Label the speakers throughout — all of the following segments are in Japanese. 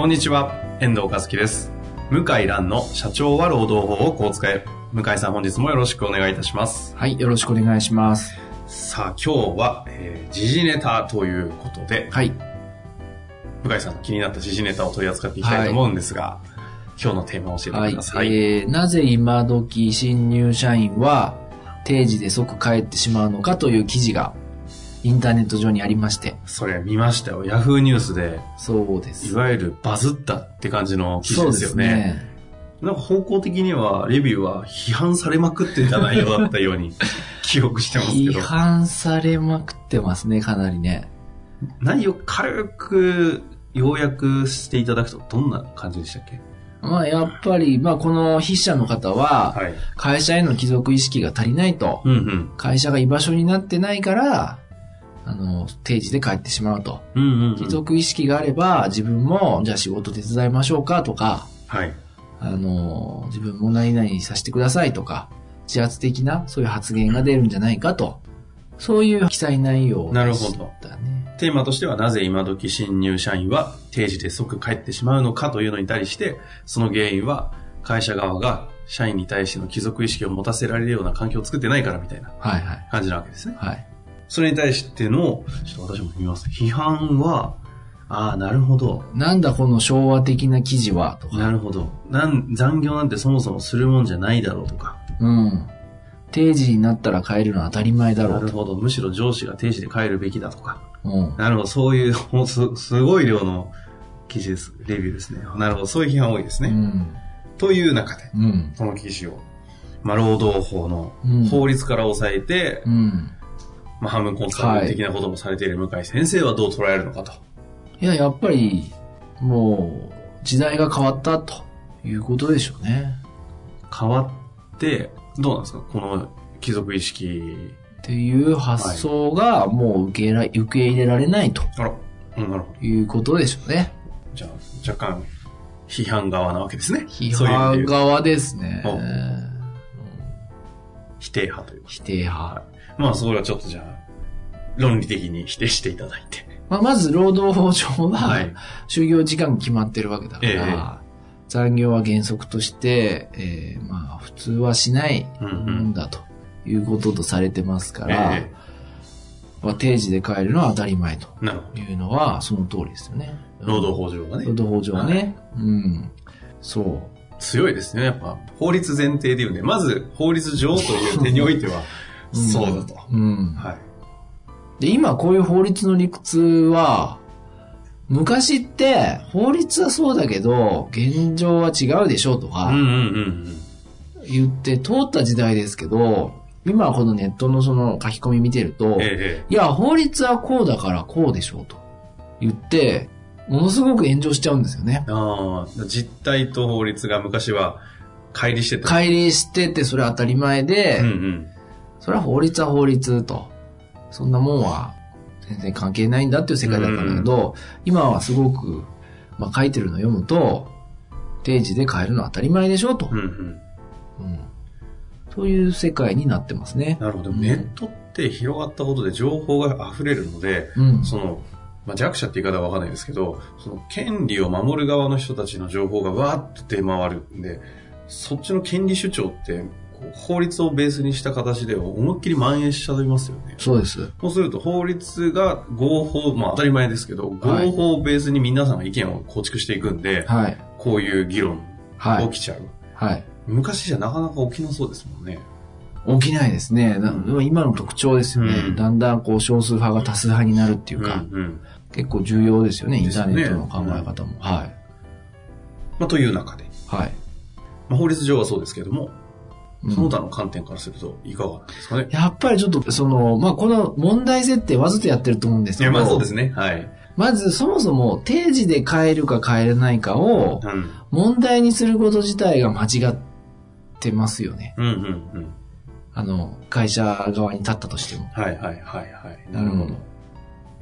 Speaker 1: こんにちは、遠藤和樹です。向井蘭の社長は労働法をこう使え。向井さん本日もよろしくお願いいたします。
Speaker 2: はい、よろしくお願いします。
Speaker 1: さあ今日は、えー時事ネタということで、
Speaker 2: はい。
Speaker 1: 向井さんの気になった時事ネタを取り扱っていきたいと思うんですが、今日のテーマを教え
Speaker 2: はい
Speaker 1: てくだ。さい。
Speaker 2: えー、なぜ今時新入社員は定時で即帰ってしまうのかという記事がインターネット上にありまして。
Speaker 1: それ見ましたよ。ヤフーニュースで、
Speaker 2: そうです。
Speaker 1: いわゆるバズったって感じの記事ですよね。
Speaker 2: ね。
Speaker 1: なんか方向的には、レビューは批判されまくってた内容だったように 記憶してますけ
Speaker 2: 批
Speaker 1: ど。
Speaker 2: 判されまくってますね、かなりね。
Speaker 1: 内容軽く要約していただくとどんな感じでしたっけ？
Speaker 2: まあ、やっぱり、まあ、この筆者の方は、
Speaker 1: はい。
Speaker 2: 会社への帰属意識が足りないと。
Speaker 1: うんうん。
Speaker 2: 会社が居場所になってないから、あの、定時で帰ってしまうと。
Speaker 1: うんうん、うん。
Speaker 2: 帰属意識があれば、自分も、じゃあ仕事手伝いましょうかとか、
Speaker 1: はい。
Speaker 2: あの、自分も何々させてくださいとか、自発的なそういう発言が出るんじゃないかと。そういう記載内容
Speaker 1: なる
Speaker 2: でし
Speaker 1: ほど
Speaker 2: たね。
Speaker 1: テーマとしては、なぜ今時新入社員は定時で即帰ってしまうのかというのに対して、その原因は会社側が社員に対しての帰属意識を持たせられるような環境を作ってないからみたいな
Speaker 2: はいはい。
Speaker 1: 感じなわけですね。
Speaker 2: はい。
Speaker 1: それに対しての、ちょっと私も見ます。批判は、ああ、なるほど。
Speaker 2: なんだこの昭和的な記事はとか。
Speaker 1: なるほど。なん、残業なんてそもそもするもんじゃないだろうとか。
Speaker 2: うん。定時になったら帰るのは当たり前だろうと。
Speaker 1: なるほど。むしろ上司が定時で帰るべきだとか。
Speaker 2: うん。
Speaker 1: なるほど。そういう、もうす、すごい量の記事です。レビューですね。なるほど。そういう批判多いですね。
Speaker 2: うん。
Speaker 1: という中で、
Speaker 2: うん。
Speaker 1: この記事を、まあ、労働法の
Speaker 2: うん
Speaker 1: 法律から抑えて、
Speaker 2: うん。
Speaker 1: まあ、半分コンサル的なこともされている向井先生はどう捉えるのかと。
Speaker 2: いや、やっぱり、もう、時代が変わったということでしょうね。
Speaker 1: 変わって、どうなんですか？この貴族意識。
Speaker 2: っていう発想がもう受け入れ受け入れられないと
Speaker 1: あら、うん、なるほど。
Speaker 2: いうことでしょうね。
Speaker 1: じゃあ、若干、批判側なわけですね。
Speaker 2: 批判側ですね。
Speaker 1: お否定派というか。
Speaker 2: 否定派。
Speaker 1: まあ、それはちょっとじゃあ、論理的に否定していただいて。
Speaker 2: まあ、まず労働法上は、
Speaker 1: はい
Speaker 2: 就業時間決まってるわけだから、
Speaker 1: ええ
Speaker 2: 残業は原則として、えーまあ、普通はしない
Speaker 1: うん
Speaker 2: だということとされてますから、
Speaker 1: え
Speaker 2: まあ、定時で帰るのは当たり前と。いうのはその通りですよね。
Speaker 1: 労働法上はね
Speaker 2: 労。働法上はね。うん。そう。
Speaker 1: 強いですね。やっぱ、法律前提で言うんで、まず、法律上という点においては、
Speaker 2: う ん
Speaker 1: そうだと。
Speaker 2: うん。
Speaker 1: はい。
Speaker 2: で、今こういう法律の理屈は、昔って法律はそうだけど、現状は違うでしょうとか。言って通った時代ですけど、今このネットのその書き込み見てると、
Speaker 1: ええ
Speaker 2: いや、法律はこうだからこうでしょうと言って、ものすごく炎上しちゃうんですよね。
Speaker 1: ああ、実態と法律が昔は乖離してた。
Speaker 2: 乖離しててそれ当たり前で、
Speaker 1: うんうん。
Speaker 2: それは法律は法律と。そんなもんは全然関係ないんだっていう世界だったんだけど、今はすごく、まあ書いてるの読むと、定時で変えるのは当たり前でしょと
Speaker 1: う。んうん。
Speaker 2: うん。そういう世界になってますね。
Speaker 1: なるほど。
Speaker 2: うん
Speaker 1: ネットって広がったことで情報が溢れるので、
Speaker 2: うん。
Speaker 1: その、まあ、弱者って言い方はわかんないですけど、その権利を守る側の人たちの情報がわーっと出回るんで、そっちの権利主張って、法律をベースにした形で思いっきり蔓延しちゃいますよね。
Speaker 2: そうです。
Speaker 1: そうすると法律が合法、まあ当たり前ですけど、
Speaker 2: はい
Speaker 1: 合法をベースに皆さんが意見を構築していくんで、
Speaker 2: はい。
Speaker 1: こういう議論
Speaker 2: はい
Speaker 1: 起。きちゃう。
Speaker 2: はい。
Speaker 1: 昔じゃなかなか起きなそうですもんね。
Speaker 2: 起きないですね。な今の特徴ですよね。
Speaker 1: うん
Speaker 2: だんだんこう少数派が多数派になるっていうか、
Speaker 1: うんうん
Speaker 2: 結構重要ですよね。インターネットの考え方も。はい。
Speaker 1: まあ、という中で、
Speaker 2: はい。
Speaker 1: まあ、法律上はそうですけども、
Speaker 2: うん
Speaker 1: その他の観点からするといかがですかね？
Speaker 2: やっぱりちょっと、その、まあ、この問題設定わざとやってると思うんです
Speaker 1: いや、
Speaker 2: けど、
Speaker 1: まあそうですね。はい。
Speaker 2: まずそもそも定時で帰るか帰れないかを
Speaker 1: うん。
Speaker 2: 問題にすること自体が間違ってますよね。
Speaker 1: うんうんうん。
Speaker 2: あの、会社側に立ったとしても。
Speaker 1: はいはいはいはい。なるほど。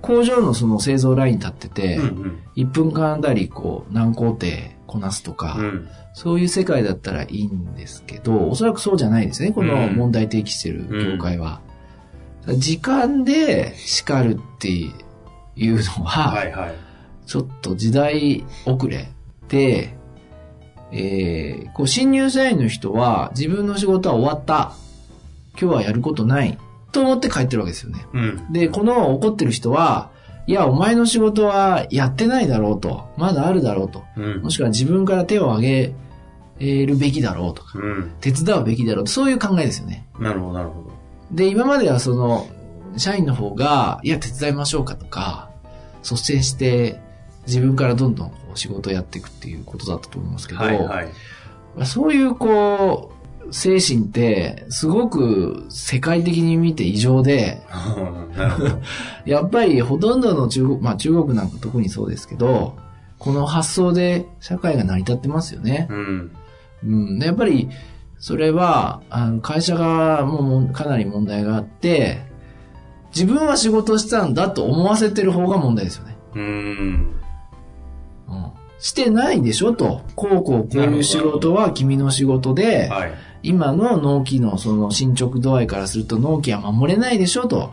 Speaker 2: 工場のその製造ラインに立ってて、
Speaker 1: うんうん。
Speaker 2: 1分間あたりこう何工程こなすとか、
Speaker 1: うん。
Speaker 2: そういう世界だったらいいんですけど、おそらくそうじゃないですね、この問題提起してる業界は。時間で叱るっていうのは、
Speaker 1: はいはい。
Speaker 2: ちょっと時代遅れで、えー、こう新入社員の人は自分の仕事は終わった。今日はやることない。と思って帰ってるわけですよね。
Speaker 1: うん。
Speaker 2: で、この怒ってる人は、いや、お前の仕事はやってないだろうと。まだあるだろうと。
Speaker 1: うん
Speaker 2: も。しくは自分から手を挙げるべきだろうとか、
Speaker 1: うん。
Speaker 2: 手伝うべきだろうと、そういう考えですよね。
Speaker 1: なるほどなるほど。
Speaker 2: で、今まではその、社員の方が、いや、手伝いましょうかとか、率先して自分からどんどんこう仕事をやっていくっていうことだったと思いますけど、
Speaker 1: はいはい。
Speaker 2: そういうこう、精神って、すごく世界的に見て異常で。やっぱりほとんどの中国、まあ中国なんか特にそうですけど、この発想で社会が成り立ってますよね。
Speaker 1: うん。
Speaker 2: うん。でやっぱり、それは、あの会社がもうかなり問題があって、自分は仕事をしたんだと思わせてる方が問題ですよね。
Speaker 1: うん。
Speaker 2: うん。してないでしょと。こうこうこういう仕事は君の仕事で、
Speaker 1: はい。
Speaker 2: 今の納期のその進捗度合いからすると納期は守れないでしょと。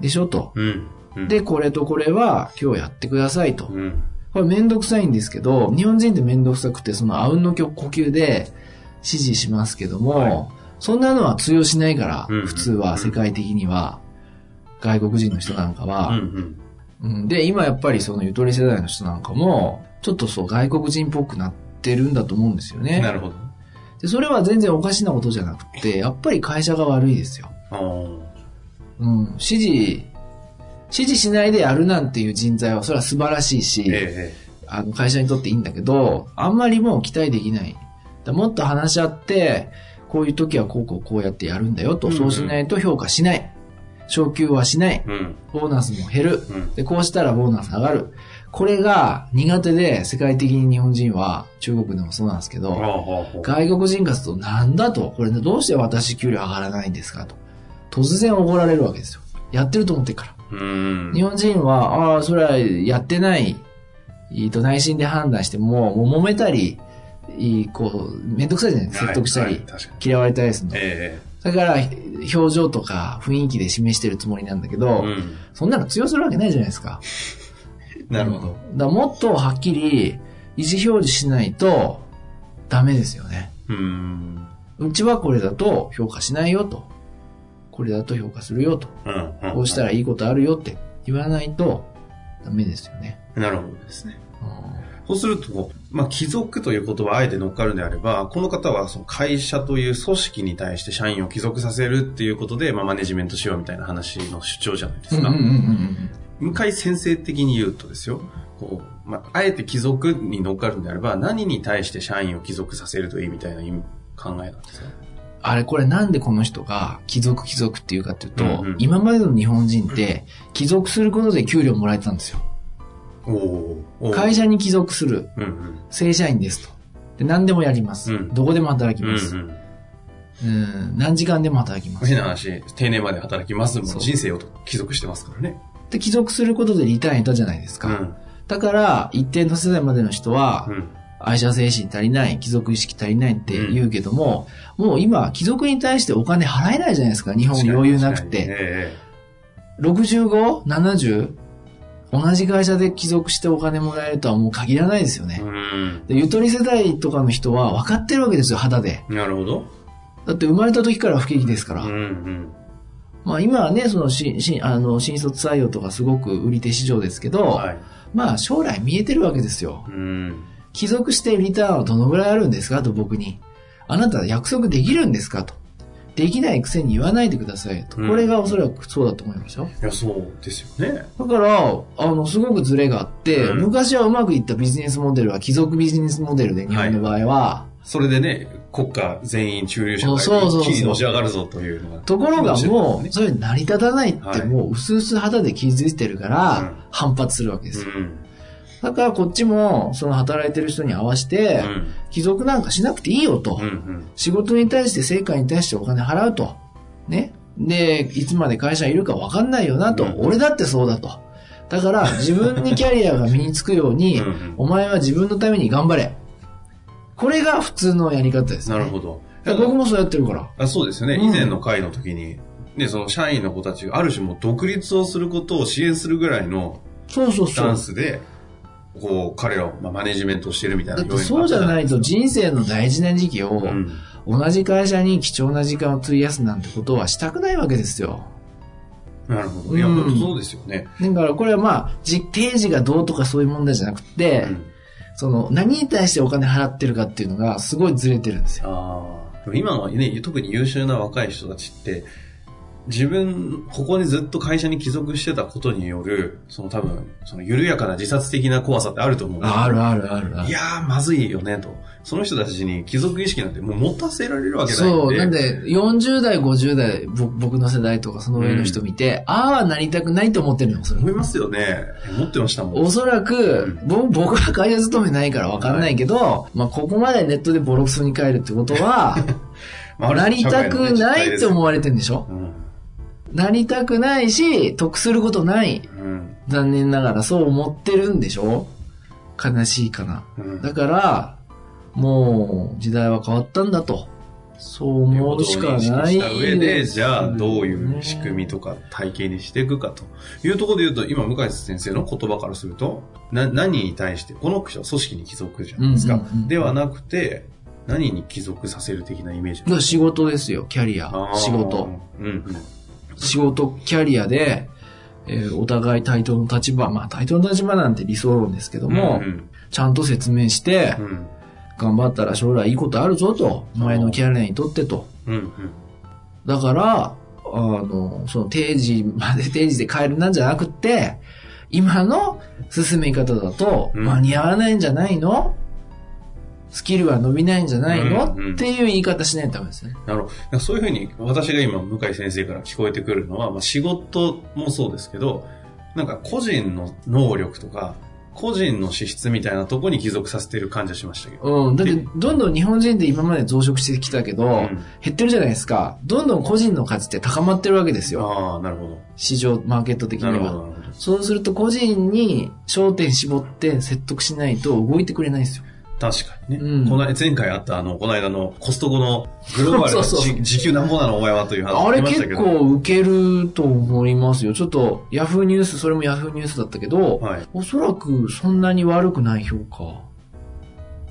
Speaker 2: でしょと。
Speaker 1: うん。うん、
Speaker 2: で、これとこれは今日やってくださいと。
Speaker 1: うん。
Speaker 2: これめんどくさいんですけど、日本人ってめんどくさくて、そのあうんの呼吸で指示しますけども、
Speaker 1: はい
Speaker 2: そんなのは通用しないから、
Speaker 1: うん
Speaker 2: 普通は世界的には、外国人の人なんかは、で、今やっぱりそのゆとり世代の人なんかも、ちょっとそう外国人っぽくなってるんだと思うんですよね。
Speaker 1: なるほど。
Speaker 2: で、それは全然おかしなことじゃなくて、やっぱり会社が悪いですよ。うん、指示、指示しないでやるなんていう人材はそれは素晴らしいし、
Speaker 1: え
Speaker 2: あの会社にとっていいんだけど、あんまりもう期待できない。だもっと話し合って、こういう時はこうこうこうやってやるんだよと、
Speaker 1: うんうん
Speaker 2: そうしないと評価しない。昇給はしない
Speaker 1: え。うん。
Speaker 2: ボーナスも減る。
Speaker 1: うん。
Speaker 2: で、こうしたらボーナス上がる。これが苦手で、世界的に日本人は、中国でもそうなんですけど、外国人からするとなんだと、これどうして私給料上がらないんですかと。突然怒られるわけですよ。やってると思ってるから。
Speaker 1: うん。
Speaker 2: 日本人は、ああ、それはやってない、えっと、内心で判断しても、もう揉めたり、こう、めんどくさいじゃないですか。説得したり、
Speaker 1: はいはい確かに。
Speaker 2: 嫌われたりするの。
Speaker 1: え
Speaker 2: だから、表情とか雰囲気で示してるつもりなんだけ
Speaker 1: え
Speaker 2: ど、
Speaker 1: うん。
Speaker 2: そんなの通用するわけないじゃないですか。
Speaker 1: なるほど。
Speaker 2: だもっとはっきり意思表示しないとダメですよね。
Speaker 1: うん。
Speaker 2: うちはこれだと評価しないよと。これだと評価するよと。
Speaker 1: うん。
Speaker 2: こうしたらいいことあるよって言わないとダメですよね。
Speaker 1: なるほどですね。
Speaker 2: うん
Speaker 1: そうすると、まあ、貴族という言葉あえて乗っかるんであれば、この方はその会社という組織に対して社員を帰属させるっていうことで、まあ、マネジメントしようみたいな話の主張じゃないですか。
Speaker 2: うんうんうんうん
Speaker 1: 向かい先生的に言うとですよ、こう、まあ、あえて貴族に乗っかるんであれば、何に対して社員を帰属させるといいみたいな考えなんですか？
Speaker 2: あれこれなんでこの人が貴族貴族っていうかっていうと、
Speaker 1: うんうん
Speaker 2: 今までの日本人って貴族することで給料もらえてたんですよ。会社に貴族する
Speaker 1: うんうん。
Speaker 2: 正社員ですと。で何でもやります。
Speaker 1: うん
Speaker 2: どこでも働き
Speaker 1: うん
Speaker 2: ます。
Speaker 1: うん。
Speaker 2: うん何時間でも働きます。
Speaker 1: 変な話、定年まで働きます。も人生を帰属してますからね。
Speaker 2: で、帰属することでリターン得たじゃないですか。
Speaker 1: うん。
Speaker 2: だから、一定の世代までの人は
Speaker 1: う、ん。
Speaker 2: 愛社精神足りない、貴族意識足りないって言うけども、もう今、貴族に対してお金払えないじゃないですか。日本余裕なくて。
Speaker 1: え
Speaker 2: 65?70? 同じ会社で帰属してお金もらえるとはもう限らないですよね。でゆとり世代とかの人は分かってるわけですよ、肌で。
Speaker 1: なるほど。
Speaker 2: だって生まれた時から不景気ですから。
Speaker 1: うんうん。
Speaker 2: まあ今はね、そのし、し、あの、新卒採用とかすごく売り手市場ですけど、
Speaker 1: はい。
Speaker 2: まあ将来見えてるわけですよ。
Speaker 1: うん。
Speaker 2: 帰属してリターンはどのぐらいあるんですかと僕に。あなた約束できるんですかと。できないくせに言わないでくださいと。
Speaker 1: うん
Speaker 2: これがおそらくそうだと思いますよ。
Speaker 1: いや、そうですよね。
Speaker 2: だから、あの、すごくズレがあって、
Speaker 1: うん
Speaker 2: 昔はうまくいったビジネスモデルは貴族ビジネスモデルで日本の場合は、
Speaker 1: それでね、国家全員中流者が
Speaker 2: そうそうそう
Speaker 1: 一気にのし上がるぞというのが。
Speaker 2: ところがもう、それ成り立たないっ
Speaker 1: はい
Speaker 2: てもう、薄々肌で気づいてるか
Speaker 1: うん
Speaker 2: ら、反発するわけですよ。
Speaker 1: うん。
Speaker 2: だからこっちも、その働いてる人に合わせて
Speaker 1: う、ん。
Speaker 2: 帰属なんかしなくていいよと
Speaker 1: うん。う。ん。
Speaker 2: 仕事に対して、成果に対してお金払うと。ね。で、いつまで会社にいるか分かんないよなと。
Speaker 1: うん
Speaker 2: 俺だってそうだと。だから、自分にキャリアが身につくようにお前は自分のために頑張れ。これが普通のやり方です、ね。
Speaker 1: なるほど。
Speaker 2: 僕もそうやってるから。
Speaker 1: あそうですよね。
Speaker 2: うん
Speaker 1: 以前の会の時に、ね、その社員の子たちがある種もう独立をすることを支援するぐらいの
Speaker 2: そうそう
Speaker 1: ス
Speaker 2: そう。
Speaker 1: タンスで、こう、彼らをまあマネジメントしてるみたいな
Speaker 2: だってそうじゃないと人生の大事な時期を、
Speaker 1: うん。
Speaker 2: 同じ会社に貴重な時間を費やすなんてことはしたくないわけですよ。
Speaker 1: なるほど。いや、
Speaker 2: うん
Speaker 1: そうですよね。
Speaker 2: だからこれはまあ、じ定時がどうとかそういう問題じゃなくて、
Speaker 1: うん
Speaker 2: その何に対してお金払ってるかっていうのがすごいずれてるんですよ。
Speaker 1: ああ。でも今のね、特に優秀な若い人たちって、自分、ここにずっと会社に帰属してたことによる、その多分、その緩やかな自殺的な怖さってあると思う
Speaker 2: あるあるあるある。
Speaker 1: いやー、まずいよね、と。その人たちに貴族意識なんてもう持たせられるわけないんで。
Speaker 2: そう。なんで、40代、50代、ぼ僕の世代とかその上の人見て、ああ、なりたくないと思ってるの、それ
Speaker 1: 思いますよね。持ってましたもん。
Speaker 2: おそらく、ぼ僕は会社勤めないから分かんないけど、まあ、ここまでネットでボロクソに帰るってことは、なりたくないって思
Speaker 1: う。
Speaker 2: われてんでしょ？
Speaker 1: うん。
Speaker 2: なりたくないし、得することない。
Speaker 1: うん。
Speaker 2: 残念ながらそう思ってるんでしょ？悲しいかな。
Speaker 1: うん。
Speaker 2: だから、もう時代は変わったんだと。そう思うしかない
Speaker 1: した上で、じゃあどういう仕組みとか体系にしていくかというところで言うと、今、向井先生の言葉からすると、な、何に対して、この組織に帰属じゃないですか。ではなくて、何に帰属させる的なイメージ
Speaker 2: 仕事ですよ、キャリア仕事。。
Speaker 1: うんうん。
Speaker 2: 仕事、キャリアで、えーお互い対等の立場、まあ対等の立場なんて理想論ですけども、
Speaker 1: うん
Speaker 2: ちゃんと説明して
Speaker 1: う、ん。
Speaker 2: 頑張ったら将来いいことあるぞと、お前のキャリアにとってと。
Speaker 1: うん。うん。
Speaker 2: だから、あの、その定時まで 定時で帰るなんじゃなくって、今の進め方だと
Speaker 1: うん
Speaker 2: 間に合わないんじゃないの、スキルは伸びないんじゃないの、
Speaker 1: うんうん
Speaker 2: っていう言い方しないとダメですね。
Speaker 1: なるほど。そういうふうに、私が今、向井先生から聞こえてくるのは、まあ、仕事もそうですけど、なんか個人の能力とか、個人の資質みたいなところに帰属させてる感じがしましたけど。
Speaker 2: うん。だって、どんどん日本人って今まで増殖してきたけど、
Speaker 1: うん
Speaker 2: 減ってるじゃないですか。どんどん個人の価値って高まってるわけですよ。
Speaker 1: ああ、なるほど。
Speaker 2: 市場、マーケット的には。
Speaker 1: なるほど。
Speaker 2: そうすると個人に焦点絞って説得しないと動いてくれないんですよ。
Speaker 1: 確かにね。
Speaker 2: うん
Speaker 1: この間前回あった、あの、この間のコストコのグローバル 時給なんぼなのお前はという話
Speaker 2: あれ
Speaker 1: 出ましたけど。
Speaker 2: 結構受けると思いますよ。ちょっとヤフーニュース、それもヤフーニュースだったけど、
Speaker 1: はい。
Speaker 2: おそらくそんなに悪くない評価。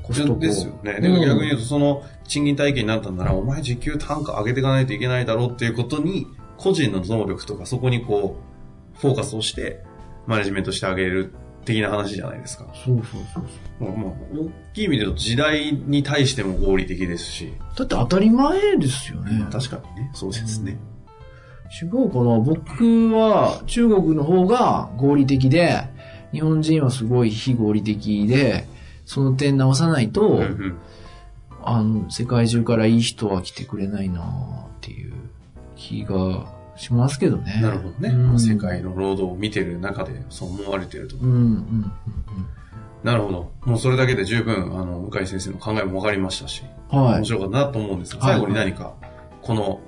Speaker 2: コストコ。
Speaker 1: ですよね。
Speaker 2: うん
Speaker 1: でも逆に言うと、その賃金体系になったんなら、お前時給単価上げていかないといけないだろうっていうことに、個人の能力とかそこにこう、フォーカスをして、マネジメントしてあげる的な話じゃないですか。
Speaker 2: そうそうそう
Speaker 1: まあ、まあ、大きい意味で言うと時代に対しても合理的ですし、
Speaker 2: そう。だって当たり前ですよね。
Speaker 1: 確かにね、そうですね。
Speaker 2: 違うかな僕は中国の方が合理的で、日本人はすごい非合理的で、その点直さないと、
Speaker 1: うんうん
Speaker 2: あの、世界中からいい人は来てくれないなっていう気がしますけどね。
Speaker 1: なるほどね。
Speaker 2: うん
Speaker 1: 世界の労働を見てる中でそう思われてると。
Speaker 2: うん、うん、うん
Speaker 1: なるほど。もうそれだけで十分、あの、向井先生の考えも分かりましたし、
Speaker 2: うん。はい
Speaker 1: 面。白かったなと思うんですが、
Speaker 2: はい
Speaker 1: 最後に何か、この、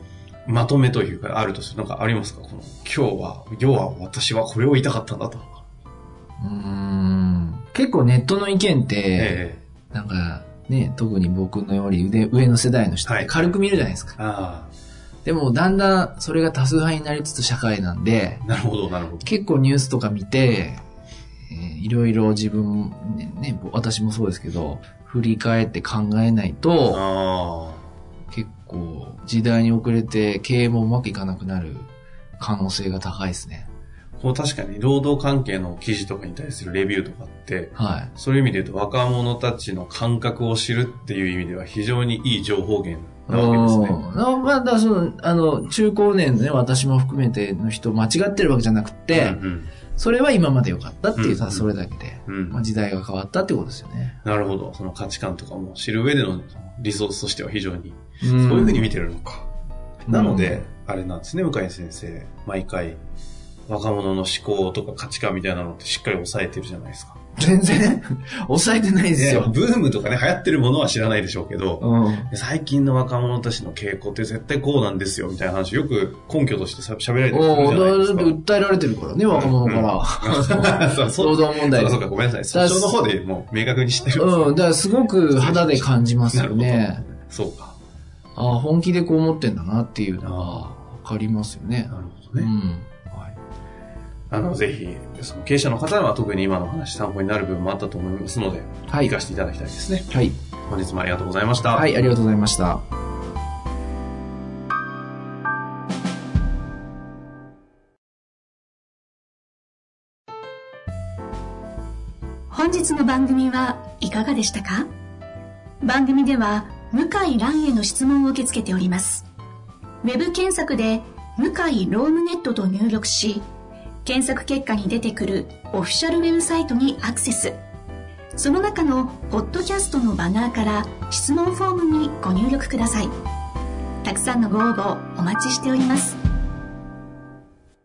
Speaker 1: まとめというか、あるとする、なんかありますか？この、今日は、要は私はこれを言いたかったんだと。
Speaker 2: うーん結構ネットの意見って、
Speaker 1: え
Speaker 2: なんかね、特に僕のように腕上の世代の人っ
Speaker 1: はい
Speaker 2: て軽く見るじゃないですか。
Speaker 1: えあ
Speaker 2: でもだんだんそれが多数派になりつつ社会なんで、
Speaker 1: あ、なるほど、なるほど。
Speaker 2: 結構ニュースとか見て、えーいろいろ自分、ね、ね私もそうですけど、振り返って考えないと、
Speaker 1: あ
Speaker 2: 結構時代に遅れて経営もうまくいかなくなる可能性が高いですね。
Speaker 1: あ、こう確かに労働関係の記事とかに対するレビューとかって、
Speaker 2: はい。
Speaker 1: そういう意味で言うと若者たちの感覚を知るっていう意味では非常にいい情報源なわけですね。
Speaker 2: まあ、だその、あの、中高年のね、私も含めての人間違ってるわけじゃなくて、
Speaker 1: うんうん
Speaker 2: それは今まで良かったっていう、ただ
Speaker 1: うん
Speaker 2: それだけで、
Speaker 1: うん
Speaker 2: まあ、時代が変わったってことですよね。
Speaker 1: なるほど。その価値観とかも知る上でのリソースとしては非常に、
Speaker 2: そ
Speaker 1: そういうふうに見てるのか。
Speaker 2: うん
Speaker 1: なので、あれなんですね、向井先生。毎回、若者の思考とか価値観みたいなのってしっかり抑えてるじゃないですか。
Speaker 2: 全然、抑えてないです
Speaker 1: ね
Speaker 2: よ。
Speaker 1: ブームとかね、流行ってるものは知らないでしょうけど、
Speaker 2: うん。
Speaker 1: 最近の若者たちの傾向って絶対こうなんですよ、みたいな話、よく根拠としてさ喋られてるじゃ
Speaker 2: お
Speaker 1: ないですか。
Speaker 2: 訴えられてるからね、若者から。
Speaker 1: そうそう
Speaker 2: 労働問題
Speaker 1: そうか、ごめんなさい。そっちの方でもう明確に知ってる。
Speaker 2: うん、だからすごく肌で感じますよね。
Speaker 1: そうか。
Speaker 2: ああ、本気でこう思ってんだなっていうのはわかりますよね。
Speaker 1: なるほどね。
Speaker 2: うん。はい。
Speaker 1: あの、ぜひ、その経営者の方は特に今の話参考になる部分もあったと思いますので、
Speaker 2: はい
Speaker 1: 活かしていただきたいですね。
Speaker 2: はい。
Speaker 1: 本日もありがとうございました。
Speaker 2: はい、ありがとうございました。
Speaker 3: 本日の番組はいかがでしたか？番組では向井蘭への質問を受け付けております。ウェブ検索で向井ロームネットと入力し、検索結果に出てくるオフィシャルウェブサイトにアクセス。その中のポッドキャストのバナーから質問フォームにご入力ください。たくさんのご応募お待ちしております。